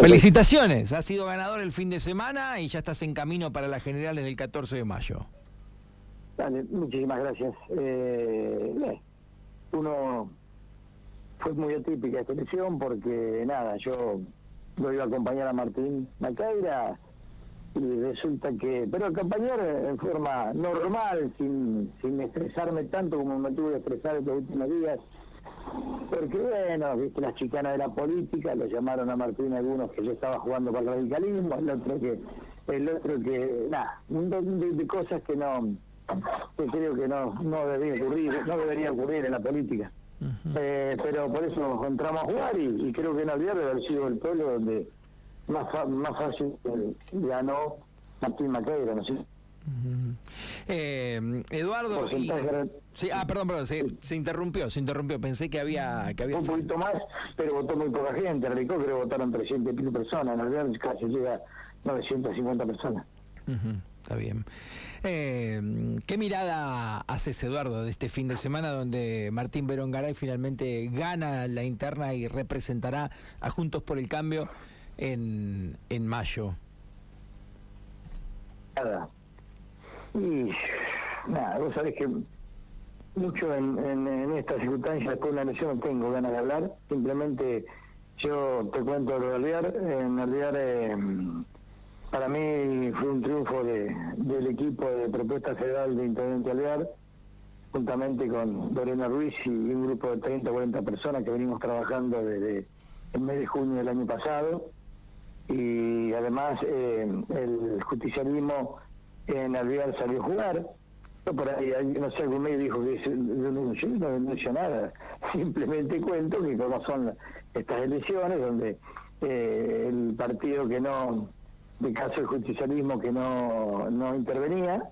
Felicitaciones, has sido ganador el fin de semana y ya estás en camino para las generales del 14 de mayo. Dale, muchísimas gracias. Eh, uno fue muy atípica esta elección porque nada, yo lo iba a acompañar a Martín Macaira y resulta que, pero acompañar en forma normal, sin, sin estresarme tanto como me tuve que estresar estos últimos días, porque bueno, viste las chicanas de la política, lo llamaron a Martín algunos que yo estaba jugando para el radicalismo, el otro que, el otro que, nada, un montón de, cosas que no, que creo que no, no debería ocurrir, no debería ocurrir en la política. eh, pero por eso nos encontramos a jugar y, creo que en Alvear debe haber sido el pueblo donde más, más fácil ganó Martín Maqueira, ¿no eh, Eduardo sí, ah perdón perdón se, interrumpió se interrumpió pensé que había que había un poquito más pero votó muy poca gente Rico creo que votaron 300 y personas en realidad casi llega a 950 personas. Está bien. Eh, ¿Qué mirada haces, Eduardo, de este fin de semana donde Martín Verón Garay finalmente gana la interna y representará a Juntos por el Cambio en, en mayo? Nada. Y nada, vos sabés que mucho en, en, esta circunstancia después de una elección no tengo ganas de hablar, simplemente yo te cuento lo de Alvear, en Alvear eh, para mí fue un triunfo de, del equipo de propuesta federal de Intendente Alvear, juntamente con Lorena Ruiz y un grupo de 30 o 40 personas que venimos trabajando desde el mes de junio del año pasado. Y además eh, el justicialismo en Alvear salió a jugar. por ahí, no sé, algún medio dijo que yo no denuncio nada, simplemente cuento que como son estas elecciones donde eh, el partido que no, de caso del justicialismo que no, no intervenía,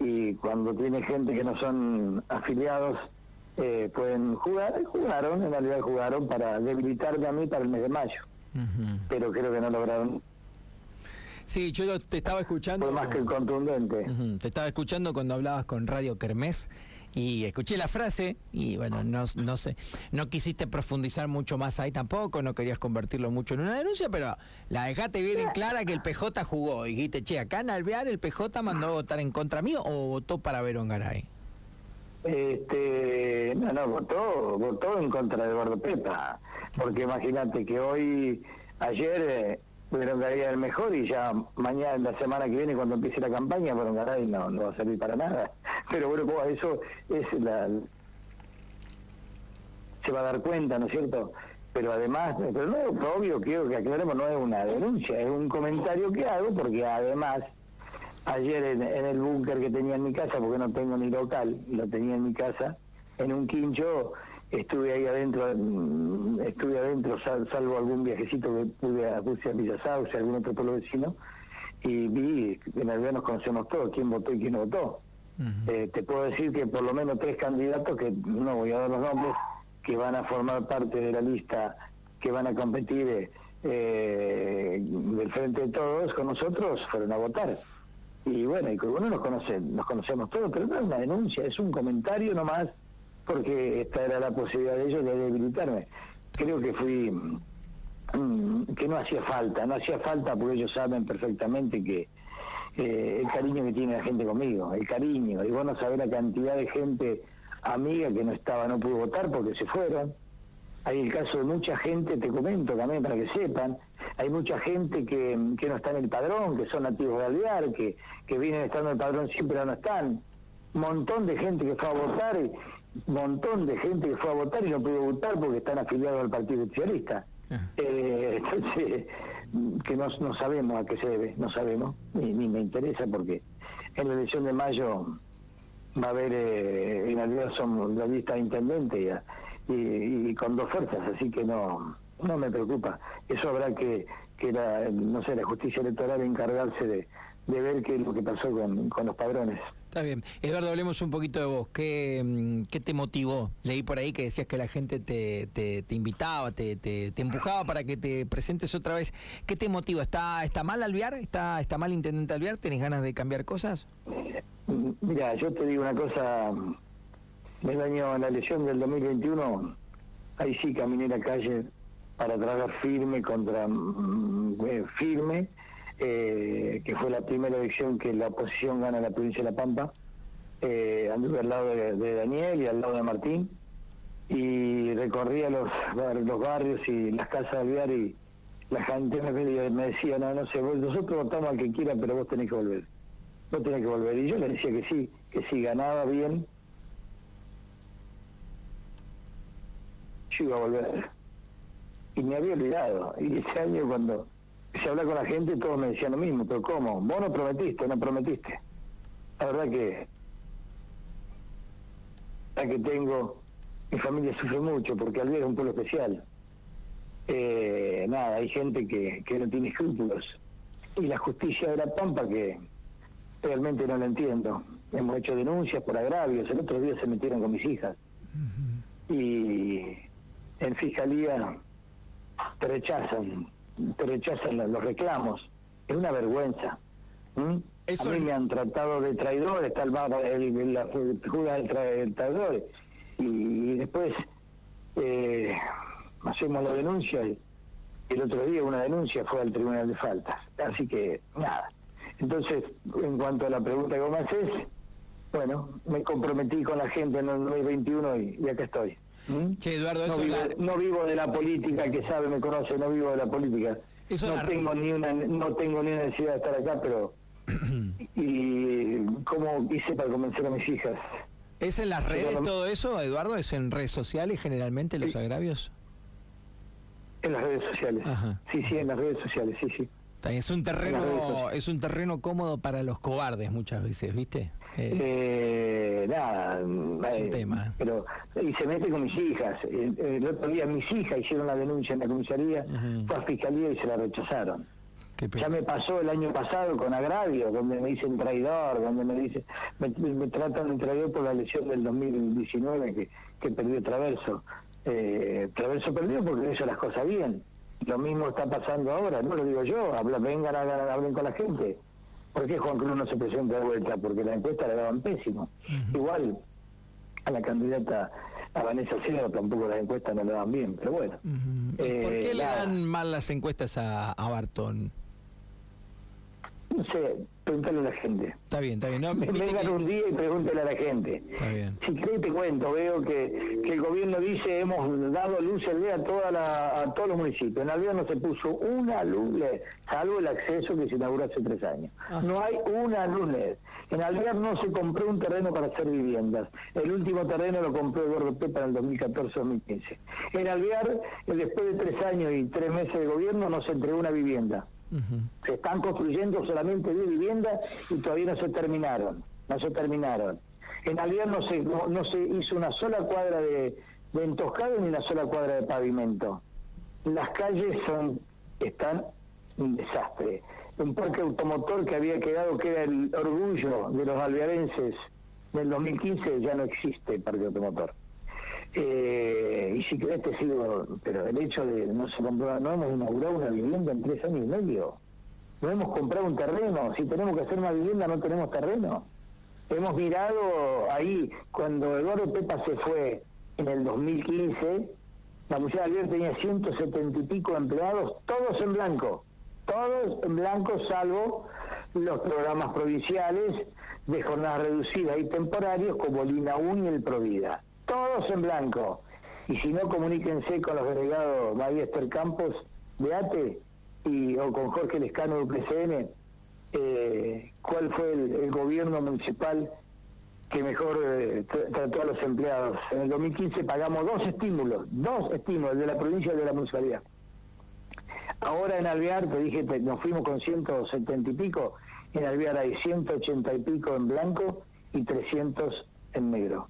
y cuando tiene gente que no son afiliados eh, pueden jugar, jugaron, en realidad jugaron para debilitarme a mí para el mes de mayo pero creo que no lograron. Sí, yo te estaba escuchando. Fue más que contundente. Te estaba escuchando cuando hablabas con Radio Kermés y escuché la frase y bueno, no, no sé, no quisiste profundizar mucho más ahí tampoco, no querías convertirlo mucho en una denuncia, pero la dejaste bien en clara que el PJ jugó y dijiste, che, acá en Alvear el PJ mandó a votar en contra mío o votó para Verón Garay. Este, no, no, votó, votó en contra de Eduardo Pepa, porque imagínate que hoy, ayer, Garay el mejor y ya mañana, la semana que viene, cuando empiece la campaña, Verón Garay no, no va a servir para nada. Pero bueno, pues eso es la... se va a dar cuenta, ¿no es cierto? Pero además, pero no, obvio, quiero que aclaremos, no es una denuncia, es un comentario que hago porque además ayer en, el búnker que tenía en mi casa, porque no tengo ni local, lo tenía en mi casa, en un quincho, estuve ahí adentro, mm, estuve adentro, salvo algún viajecito que pude a Rusia, Villa Sauce, algún otro pueblo vecino, y vi, en realidad nos conocemos todos, quién votó y quién no votó. Eh, te puedo decir que por lo menos tres candidatos, que no voy a dar los nombres, que van a formar parte de la lista, que van a competir eh, del frente de todos con nosotros, fueron a votar y bueno, y uno nos conoce, nos conocemos todos, pero no es una denuncia, es un comentario nomás, porque esta era la posibilidad de ellos de debilitarme. Creo que fui, mm, que no hacía falta, no hacía falta porque ellos saben perfectamente que eh, el cariño que tiene la gente conmigo, el cariño, y vos no sabés la cantidad de gente amiga que no estaba, no pudo votar porque se fueron. Hay el caso de mucha gente, te comento también para que sepan, hay mucha gente que, que no está en el padrón, que son nativos de Alvear, que, que vienen estando en el padrón siempre no están. Montón de gente que fue a votar, y montón de gente que fue a votar y no pudo votar porque están afiliados al Partido Socialista. Ah. Eh, entonces, que no, no sabemos a qué se debe, no sabemos, ni, ni me interesa porque en la elección de mayo va a haber, eh, en realidad son la lista de intendente y, y con dos fuerzas, así que no no me preocupa. Eso habrá que, que la, no sé, la justicia electoral encargarse de, de ver qué es lo que pasó con, con los padrones. Bien. Eduardo, hablemos un poquito de vos. ¿Qué, mm, qué te motivó? Leí por ahí que decías que la gente te, invitaba, te, empujaba para que te presentes otra vez. ¿Qué te motiva? ¿Está, está mal Alviar? ¿Está, ¿Está mal Intendente Alviar? ¿Tenés ganas de cambiar cosas? Mira, yo te digo una cosa. El año, en la elección del 2021, ahí sí caminé la calle para trabajar firme contra mm, eh, firme, eh, que fue la primera elección que la oposición gana en la provincia de La Pampa. Eh, anduve al lado de, Daniel y al lado de Martín y recorría los, los barrios y las casas de Alvear y la gente me, decía, no, no sé, nosotros votamos al que quiera, pero vos tenés que volver. Vos tenés que volver. Y yo le decía que sí, que si ganaba bien, yo iba a volver. Y me había olvidado. Y ese año cuando se habla con la gente, todos me decían lo mismo, pero ¿cómo? Vos no prometiste, no prometiste. La verdad que la que tengo, mi familia sufre mucho porque Alvear es un pueblo especial. Eh, nada, hay gente que, que no tiene escrúpulos. Y la justicia de la Pampa que realmente no la entiendo. Hemos hecho denuncias por agravios, el otro día se metieron con mis hijas. Y en fiscalía te rechazan, te rechazan los reclamos. Es una vergüenza. A mí me han tratado de traidor, está el, el, la del traidor. Y, después eh, hacemos la denuncia y el otro día una denuncia fue al Tribunal de Faltas. Así que, nada. Entonces, en cuanto a la pregunta que vos me haces, bueno, me comprometí con la gente en el 2021 y, y acá estoy. ¿Mm? Che, Eduardo, no, vivo, no vivo de la política, que sabe, me conoce, no vivo de la política. no tengo ni una no tengo ni necesidad de estar acá, pero y cómo hice para convencer a mis hijas. ¿Es en las redes todo eso, Eduardo? ¿Es en redes sociales generalmente los agravios? En las redes sociales. Sí, sí, en las redes sociales, sí, sí. Es un terreno, es un terreno cómodo para los cobardes muchas veces, ¿viste? Eh, nada, eh, tema. Pero, y se mete con mis hijas. El, otro día mis hijas hicieron la denuncia en la comisaría, fue a fiscalía y se la rechazaron. Ya me pasó el año pasado con agravio, donde me dicen traidor, donde me dicen, me, tratan de traidor por la lesión del 2019 que, que perdió Traverso. Eh, Traverso perdió porque hizo las cosas bien. Lo mismo está pasando ahora, no lo digo yo, habla, vengan, a, hablen con la gente. ¿Por qué Juan Cruz no se presenta de vuelta? Porque la encuesta la daban pésimo. Igual a la candidata a Vanessa Cero tampoco las encuestas no le dan bien, pero bueno. ¿Por qué le eh, dan mal las encuestas a, a Barton? No sé, pregúntale a la gente. Está bien, está bien. No, Vengan un día y pregúntale a la gente. Está bien. Si crees te cuento, veo que, que el gobierno dice hemos dado luz al día a, toda la, a todos los municipios. En Alvear no se puso una luz salvo el acceso que se inauguró hace tres años. No hay una luz En Alvear no se compró un terreno para hacer viviendas. El último terreno lo compró Eduardo Pepa en el 2014-2015. En Alvear, después de tres años y tres meses de gobierno, no se entregó una vivienda. Se están construyendo solamente 10 viviendas y todavía no se terminaron, no se terminaron. En Alvear no se, no, se hizo una sola cuadra de, de entojado ni una sola cuadra de pavimento. Las calles son están un desastre. Un parque automotor que había quedado, que era el orgullo de los alvearenses del 2015, ya no existe parque automotor. Eh, y si querés te sigo, pero el hecho de no se compró, no hemos inaugurado una vivienda en tres años y medio, no hemos comprado un terreno, si tenemos que hacer una vivienda no tenemos terreno. Hemos mirado ahí, cuando Eduardo Pepa se fue en el 2015, la Museo de tenía 170 y pico empleados, todos en blanco, todos en blanco salvo los programas provinciales de jornadas reducidas y temporarios como el INAUN y el Provida todos en blanco. Y si no, comuníquense con los delegados Esther Campos de ATE y, o con Jorge Lescano de UPCN, eh, cuál fue el, gobierno municipal que mejor eh, trató a los empleados. En el 2015 pagamos dos estímulos, dos estímulos de la provincia y de la municipalidad. Ahora en Alvear, te dije, nos fuimos con 170 y pico, en Alvear hay 180 y pico en blanco y 300 en negro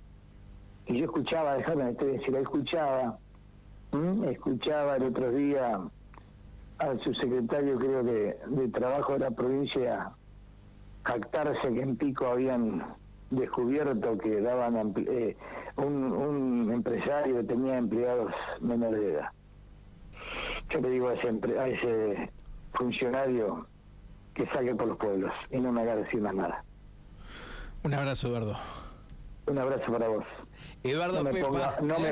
y yo escuchaba, déjame decir, escuchaba, escuchaba el otro día al subsecretario, creo que de Trabajo de la provincia, jactarse que en Pico habían descubierto que daban eh, un, empresario tenía empleados menores de edad. Yo le digo a ese, a ese funcionario que salga por los pueblos y no me haga decir más nada. Un abrazo, Eduardo. Un abrazo para vos. Eduardo Pepa. no me,